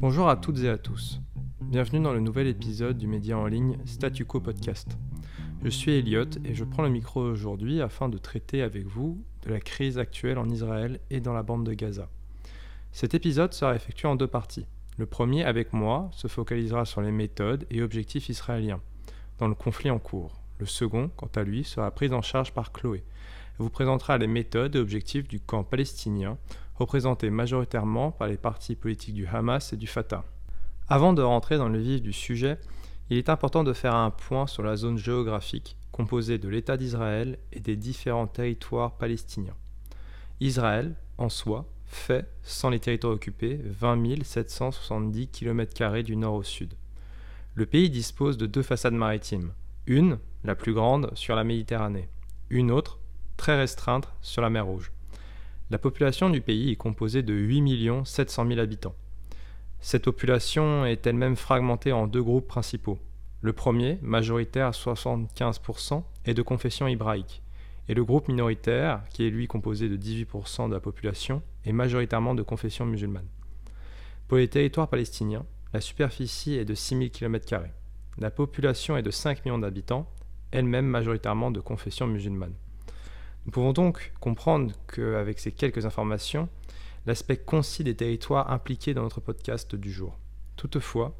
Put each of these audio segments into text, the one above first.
Bonjour à toutes et à tous. Bienvenue dans le nouvel épisode du média en ligne Statu Quo Podcast. Je suis Elliot et je prends le micro aujourd'hui afin de traiter avec vous de la crise actuelle en Israël et dans la bande de Gaza. Cet épisode sera effectué en deux parties. Le premier, avec moi, se focalisera sur les méthodes et objectifs israéliens dans le conflit en cours. Le second, quant à lui, sera pris en charge par Chloé. Elle vous présentera les méthodes et objectifs du camp palestinien, représenté majoritairement par les partis politiques du Hamas et du Fatah. Avant de rentrer dans le vif du sujet, il est important de faire un point sur la zone géographique composée de l'État d'Israël et des différents territoires palestiniens. Israël, en soi, fait, sans les territoires occupés, 20 770 km du nord au sud. Le pays dispose de deux façades maritimes, une, la plus grande, sur la Méditerranée, une autre, très restreinte, sur la mer Rouge. La population du pays est composée de 8 700 000 habitants. Cette population est elle-même fragmentée en deux groupes principaux. Le premier, majoritaire à 75%, est de confession hébraïque, et le groupe minoritaire, qui est lui composé de 18% de la population, est majoritairement de confession musulmane. Pour les territoires palestiniens, la superficie est de 6000 km. La population est de 5 millions d'habitants, elle-même majoritairement de confession musulmane. Nous pouvons donc comprendre qu'avec ces quelques informations, l'aspect concis des territoires impliqués dans notre podcast du jour. Toutefois,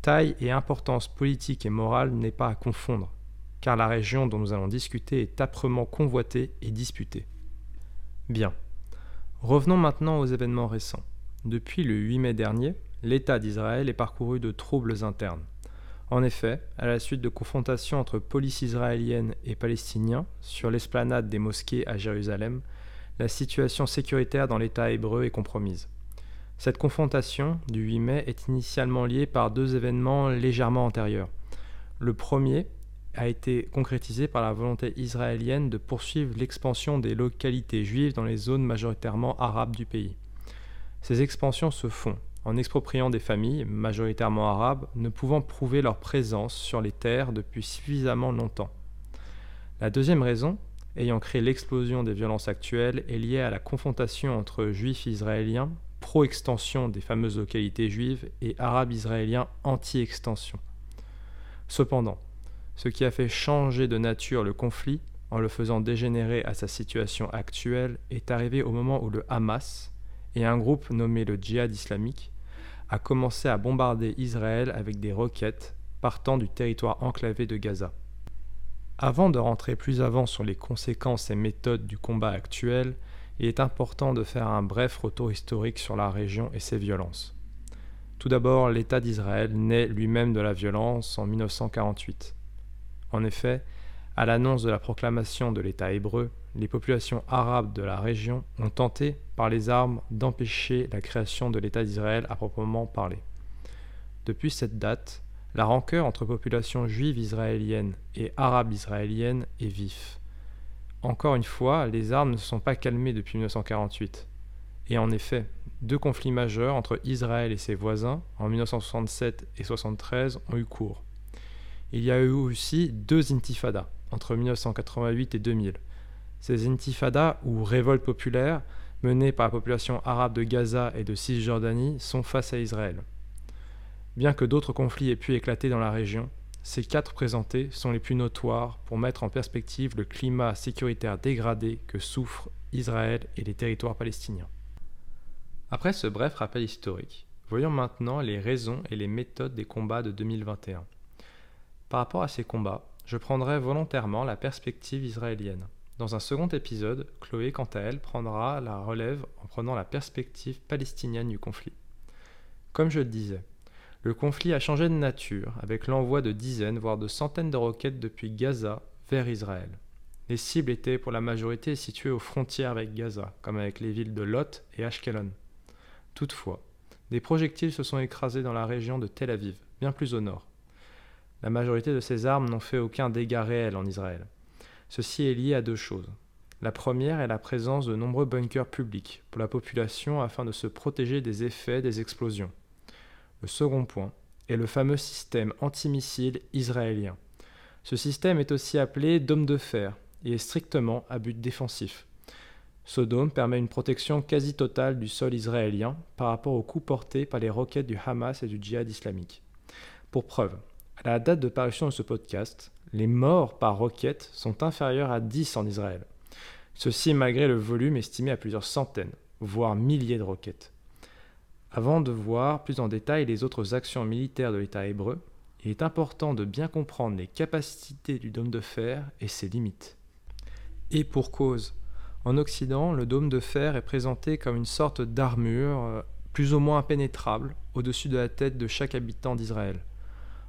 taille et importance politique et morale n'est pas à confondre, car la région dont nous allons discuter est âprement convoitée et disputée. Bien. Revenons maintenant aux événements récents. Depuis le 8 mai dernier, l'État d'Israël est parcouru de troubles internes. En effet, à la suite de confrontations entre police israélienne et palestiniens sur l'esplanade des mosquées à Jérusalem, la situation sécuritaire dans l'État hébreu est compromise. Cette confrontation du 8 mai est initialement liée par deux événements légèrement antérieurs. Le premier a été concrétisé par la volonté israélienne de poursuivre l'expansion des localités juives dans les zones majoritairement arabes du pays. Ces expansions se font en expropriant des familles, majoritairement arabes, ne pouvant prouver leur présence sur les terres depuis suffisamment longtemps. La deuxième raison, ayant créé l'explosion des violences actuelles, est liée à la confrontation entre juifs israéliens, pro-extension des fameuses localités juives, et arabes israéliens anti-extension. Cependant, ce qui a fait changer de nature le conflit, en le faisant dégénérer à sa situation actuelle, est arrivé au moment où le Hamas et un groupe nommé le Djihad islamique a commencé à bombarder Israël avec des roquettes partant du territoire enclavé de Gaza. Avant de rentrer plus avant sur les conséquences et méthodes du combat actuel, il est important de faire un bref retour historique sur la région et ses violences. Tout d'abord, l'État d'Israël naît lui-même de la violence en 1948. En effet, à l'annonce de la proclamation de l'État hébreu, les populations arabes de la région ont tenté, par les armes, d'empêcher la création de l'État d'Israël à proprement parler. Depuis cette date, la rancœur entre populations juives israéliennes et arabes israéliennes est vif. Encore une fois, les armes ne sont pas calmées depuis 1948. Et en effet, deux conflits majeurs entre Israël et ses voisins, en 1967 et 1973, ont eu cours. Il y a eu aussi deux intifadas, entre 1988 et 2000. Ces intifadas, ou révoltes populaires, menées par la population arabe de Gaza et de Cisjordanie, sont face à Israël. Bien que d'autres conflits aient pu éclater dans la région, ces quatre présentés sont les plus notoires pour mettre en perspective le climat sécuritaire dégradé que souffrent Israël et les territoires palestiniens. Après ce bref rappel historique, voyons maintenant les raisons et les méthodes des combats de 2021. Par rapport à ces combats, je prendrai volontairement la perspective israélienne. Dans un second épisode, Chloé, quant à elle, prendra la relève en prenant la perspective palestinienne du conflit. Comme je le disais, le conflit a changé de nature avec l'envoi de dizaines, voire de centaines de roquettes depuis Gaza vers Israël. Les cibles étaient pour la majorité situées aux frontières avec Gaza, comme avec les villes de Lot et Ashkelon. Toutefois, des projectiles se sont écrasés dans la région de Tel Aviv, bien plus au nord. La majorité de ces armes n'ont fait aucun dégât réel en Israël. Ceci est lié à deux choses. La première est la présence de nombreux bunkers publics pour la population afin de se protéger des effets des explosions. Le second point est le fameux système antimissile israélien. Ce système est aussi appelé dôme de fer et est strictement à but défensif. Ce dôme permet une protection quasi totale du sol israélien par rapport aux coups portés par les roquettes du Hamas et du djihad islamique. Pour preuve, à la date de parution de ce podcast, les morts par roquette sont inférieurs à 10 en Israël. Ceci malgré le volume estimé à plusieurs centaines, voire milliers de roquettes. Avant de voir plus en détail les autres actions militaires de l'État hébreu, il est important de bien comprendre les capacités du dôme de fer et ses limites. Et pour cause, en Occident, le dôme de fer est présenté comme une sorte d'armure euh, plus ou moins impénétrable au-dessus de la tête de chaque habitant d'Israël.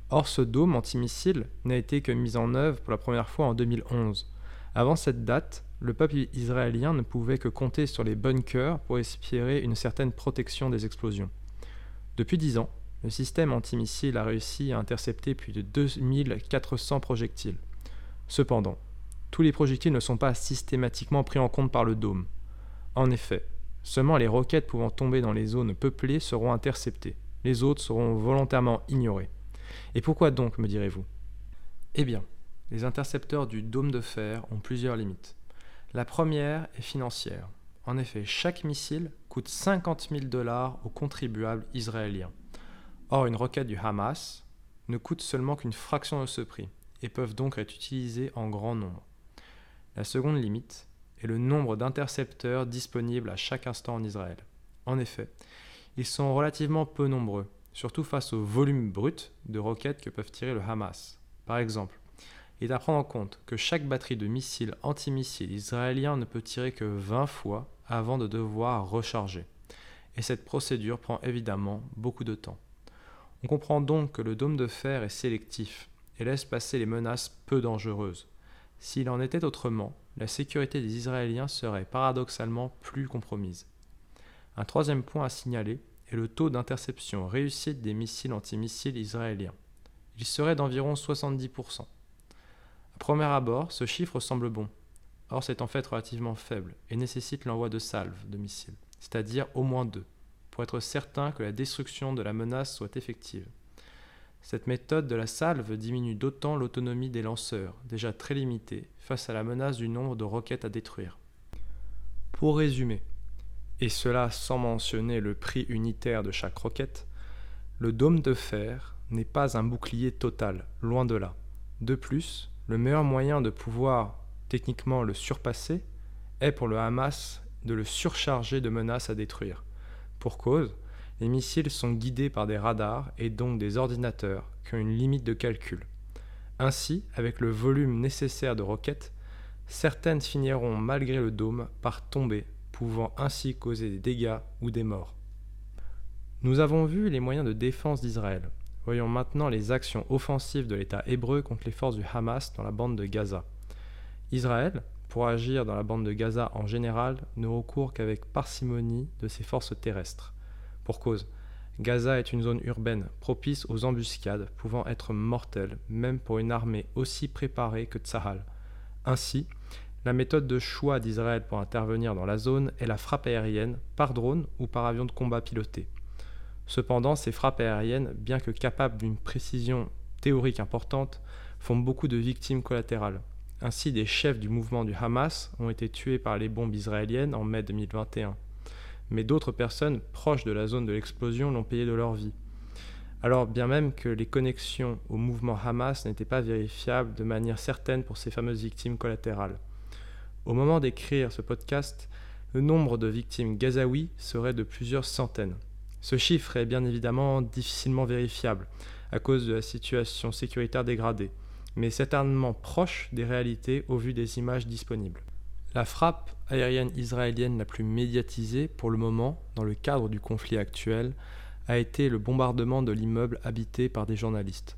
Or, ce dôme antimissile n'a été que mis en œuvre pour la première fois en 2011. Avant cette date, le peuple israélien ne pouvait que compter sur les bunkers pour espérer une certaine protection des explosions. Depuis dix ans, le système antimissile a réussi à intercepter plus de 2400 projectiles. Cependant, tous les projectiles ne sont pas systématiquement pris en compte par le dôme. En effet, seulement les roquettes pouvant tomber dans les zones peuplées seront interceptées. Les autres seront volontairement ignorées. Et pourquoi donc, me direz-vous? Eh bien, les intercepteurs du dôme de fer ont plusieurs limites. La première est financière. En effet, chaque missile coûte 50 000 dollars aux contribuables israéliens. Or, une roquette du Hamas ne coûte seulement qu'une fraction de ce prix et peuvent donc être utilisées en grand nombre. La seconde limite est le nombre d'intercepteurs disponibles à chaque instant en Israël. En effet, ils sont relativement peu nombreux, surtout face au volume brut de roquettes que peuvent tirer le Hamas. Par exemple, il est à prendre en compte que chaque batterie de missiles antimissiles israéliens ne peut tirer que 20 fois avant de devoir recharger. Et cette procédure prend évidemment beaucoup de temps. On comprend donc que le dôme de fer est sélectif et laisse passer les menaces peu dangereuses. S'il en était autrement, la sécurité des Israéliens serait paradoxalement plus compromise. Un troisième point à signaler est le taux d'interception réussite des missiles antimissiles israéliens. Il serait d'environ 70%. À premier abord, ce chiffre semble bon. Or, c'est en fait relativement faible et nécessite l'envoi de salves de missiles, c'est-à-dire au moins deux, pour être certain que la destruction de la menace soit effective. Cette méthode de la salve diminue d'autant l'autonomie des lanceurs, déjà très limitée, face à la menace du nombre de roquettes à détruire. Pour résumer, et cela sans mentionner le prix unitaire de chaque roquette, le dôme de fer n'est pas un bouclier total, loin de là. De plus, le meilleur moyen de pouvoir techniquement le surpasser est pour le Hamas de le surcharger de menaces à détruire. Pour cause, les missiles sont guidés par des radars et donc des ordinateurs qui ont une limite de calcul. Ainsi, avec le volume nécessaire de roquettes, certaines finiront malgré le dôme par tomber, pouvant ainsi causer des dégâts ou des morts. Nous avons vu les moyens de défense d'Israël. Voyons maintenant les actions offensives de l'État hébreu contre les forces du Hamas dans la bande de Gaza. Israël, pour agir dans la bande de Gaza en général, ne recourt qu'avec parcimonie de ses forces terrestres. Pour cause, Gaza est une zone urbaine propice aux embuscades pouvant être mortelles même pour une armée aussi préparée que Tsahal. Ainsi, la méthode de choix d'Israël pour intervenir dans la zone est la frappe aérienne par drone ou par avion de combat piloté. Cependant, ces frappes aériennes, bien que capables d'une précision théorique importante, font beaucoup de victimes collatérales. Ainsi, des chefs du mouvement du Hamas ont été tués par les bombes israéliennes en mai 2021 mais d'autres personnes proches de la zone de l'explosion l'ont payé de leur vie. Alors bien même que les connexions au mouvement Hamas n'étaient pas vérifiables de manière certaine pour ces fameuses victimes collatérales. Au moment d'écrire ce podcast, le nombre de victimes gazaouis serait de plusieurs centaines. Ce chiffre est bien évidemment difficilement vérifiable à cause de la situation sécuritaire dégradée, mais certainement proche des réalités au vu des images disponibles. La frappe aérienne israélienne la plus médiatisée pour le moment dans le cadre du conflit actuel a été le bombardement de l'immeuble habité par des journalistes.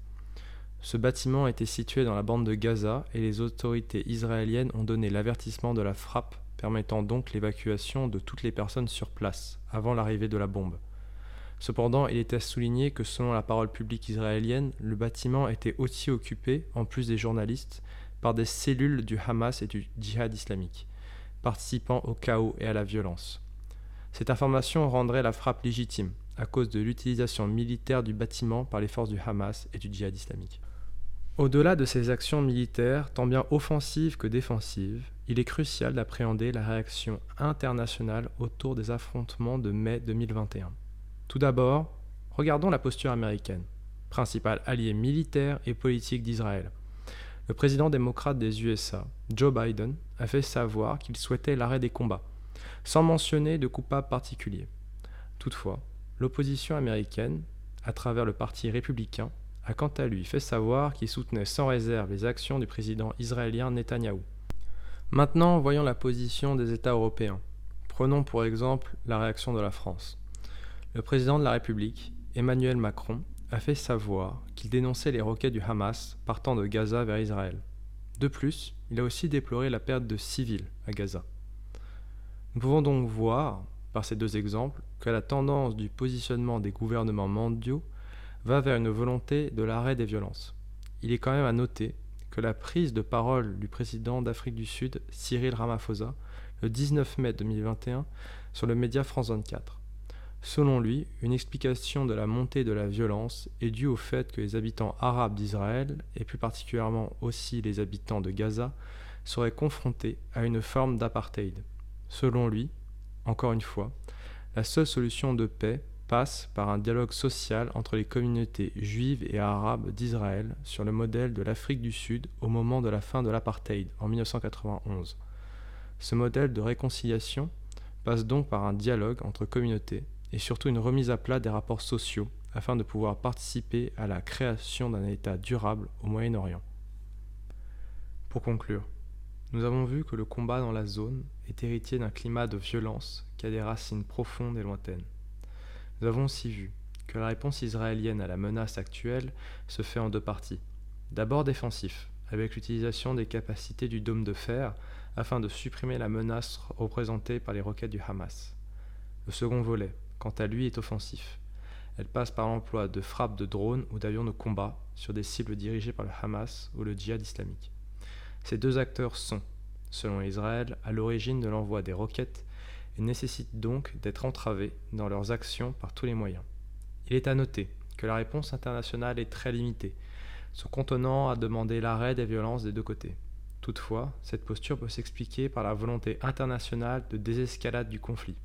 Ce bâtiment était situé dans la bande de Gaza et les autorités israéliennes ont donné l'avertissement de la frappe permettant donc l'évacuation de toutes les personnes sur place avant l'arrivée de la bombe. Cependant, il était à souligner que selon la parole publique israélienne, le bâtiment était aussi occupé, en plus des journalistes, par des cellules du Hamas et du djihad islamique participant au chaos et à la violence. Cette information rendrait la frappe légitime, à cause de l'utilisation militaire du bâtiment par les forces du Hamas et du djihad islamique. Au-delà de ces actions militaires, tant bien offensives que défensives, il est crucial d'appréhender la réaction internationale autour des affrontements de mai 2021. Tout d'abord, regardons la posture américaine, principal allié militaire et politique d'Israël. Le président démocrate des USA, Joe Biden, a fait savoir qu'il souhaitait l'arrêt des combats, sans mentionner de coupable particulier. Toutefois, l'opposition américaine, à travers le Parti républicain, a quant à lui fait savoir qu'il soutenait sans réserve les actions du président israélien Netanyahou. Maintenant, voyons la position des États européens. Prenons pour exemple la réaction de la France. Le président de la République, Emmanuel Macron, a fait savoir qu'il dénonçait les roquettes du Hamas partant de Gaza vers Israël. De plus, il a aussi déploré la perte de civils à Gaza. Nous pouvons donc voir, par ces deux exemples, que la tendance du positionnement des gouvernements mondiaux va vers une volonté de l'arrêt des violences. Il est quand même à noter que la prise de parole du président d'Afrique du Sud, Cyril Ramaphosa, le 19 mai 2021, sur le média France 24. Selon lui, une explication de la montée de la violence est due au fait que les habitants arabes d'Israël, et plus particulièrement aussi les habitants de Gaza, seraient confrontés à une forme d'apartheid. Selon lui, encore une fois, la seule solution de paix passe par un dialogue social entre les communautés juives et arabes d'Israël sur le modèle de l'Afrique du Sud au moment de la fin de l'apartheid en 1991. Ce modèle de réconciliation passe donc par un dialogue entre communautés et surtout une remise à plat des rapports sociaux afin de pouvoir participer à la création d'un État durable au Moyen-Orient. Pour conclure, nous avons vu que le combat dans la zone est héritier d'un climat de violence qui a des racines profondes et lointaines. Nous avons aussi vu que la réponse israélienne à la menace actuelle se fait en deux parties. D'abord défensif, avec l'utilisation des capacités du dôme de fer afin de supprimer la menace représentée par les roquettes du Hamas. Le second volet, quant à lui, est offensif. Elle passe par l'emploi de frappes de drones ou d'avions de combat sur des cibles dirigées par le Hamas ou le djihad islamique. Ces deux acteurs sont, selon Israël, à l'origine de l'envoi des roquettes et nécessitent donc d'être entravés dans leurs actions par tous les moyens. Il est à noter que la réponse internationale est très limitée, se contenant à demander l'arrêt des violences des deux côtés. Toutefois, cette posture peut s'expliquer par la volonté internationale de désescalade du conflit.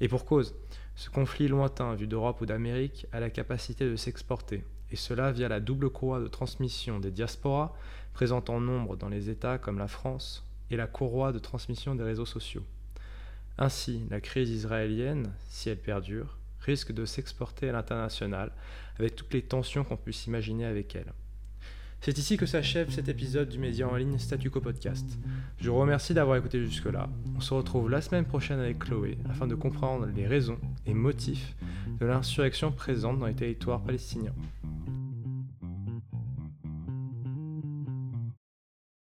Et pour cause, ce conflit lointain vu d'Europe ou d'Amérique a la capacité de s'exporter, et cela via la double courroie de transmission des diasporas, présentes en nombre dans les États comme la France, et la courroie de transmission des réseaux sociaux. Ainsi, la crise israélienne, si elle perdure, risque de s'exporter à l'international, avec toutes les tensions qu'on puisse imaginer avec elle. C'est ici que s'achève cet épisode du média en ligne Statu Quo Podcast. Je vous remercie d'avoir écouté jusque-là. On se retrouve la semaine prochaine avec Chloé afin de comprendre les raisons et motifs de l'insurrection présente dans les territoires palestiniens.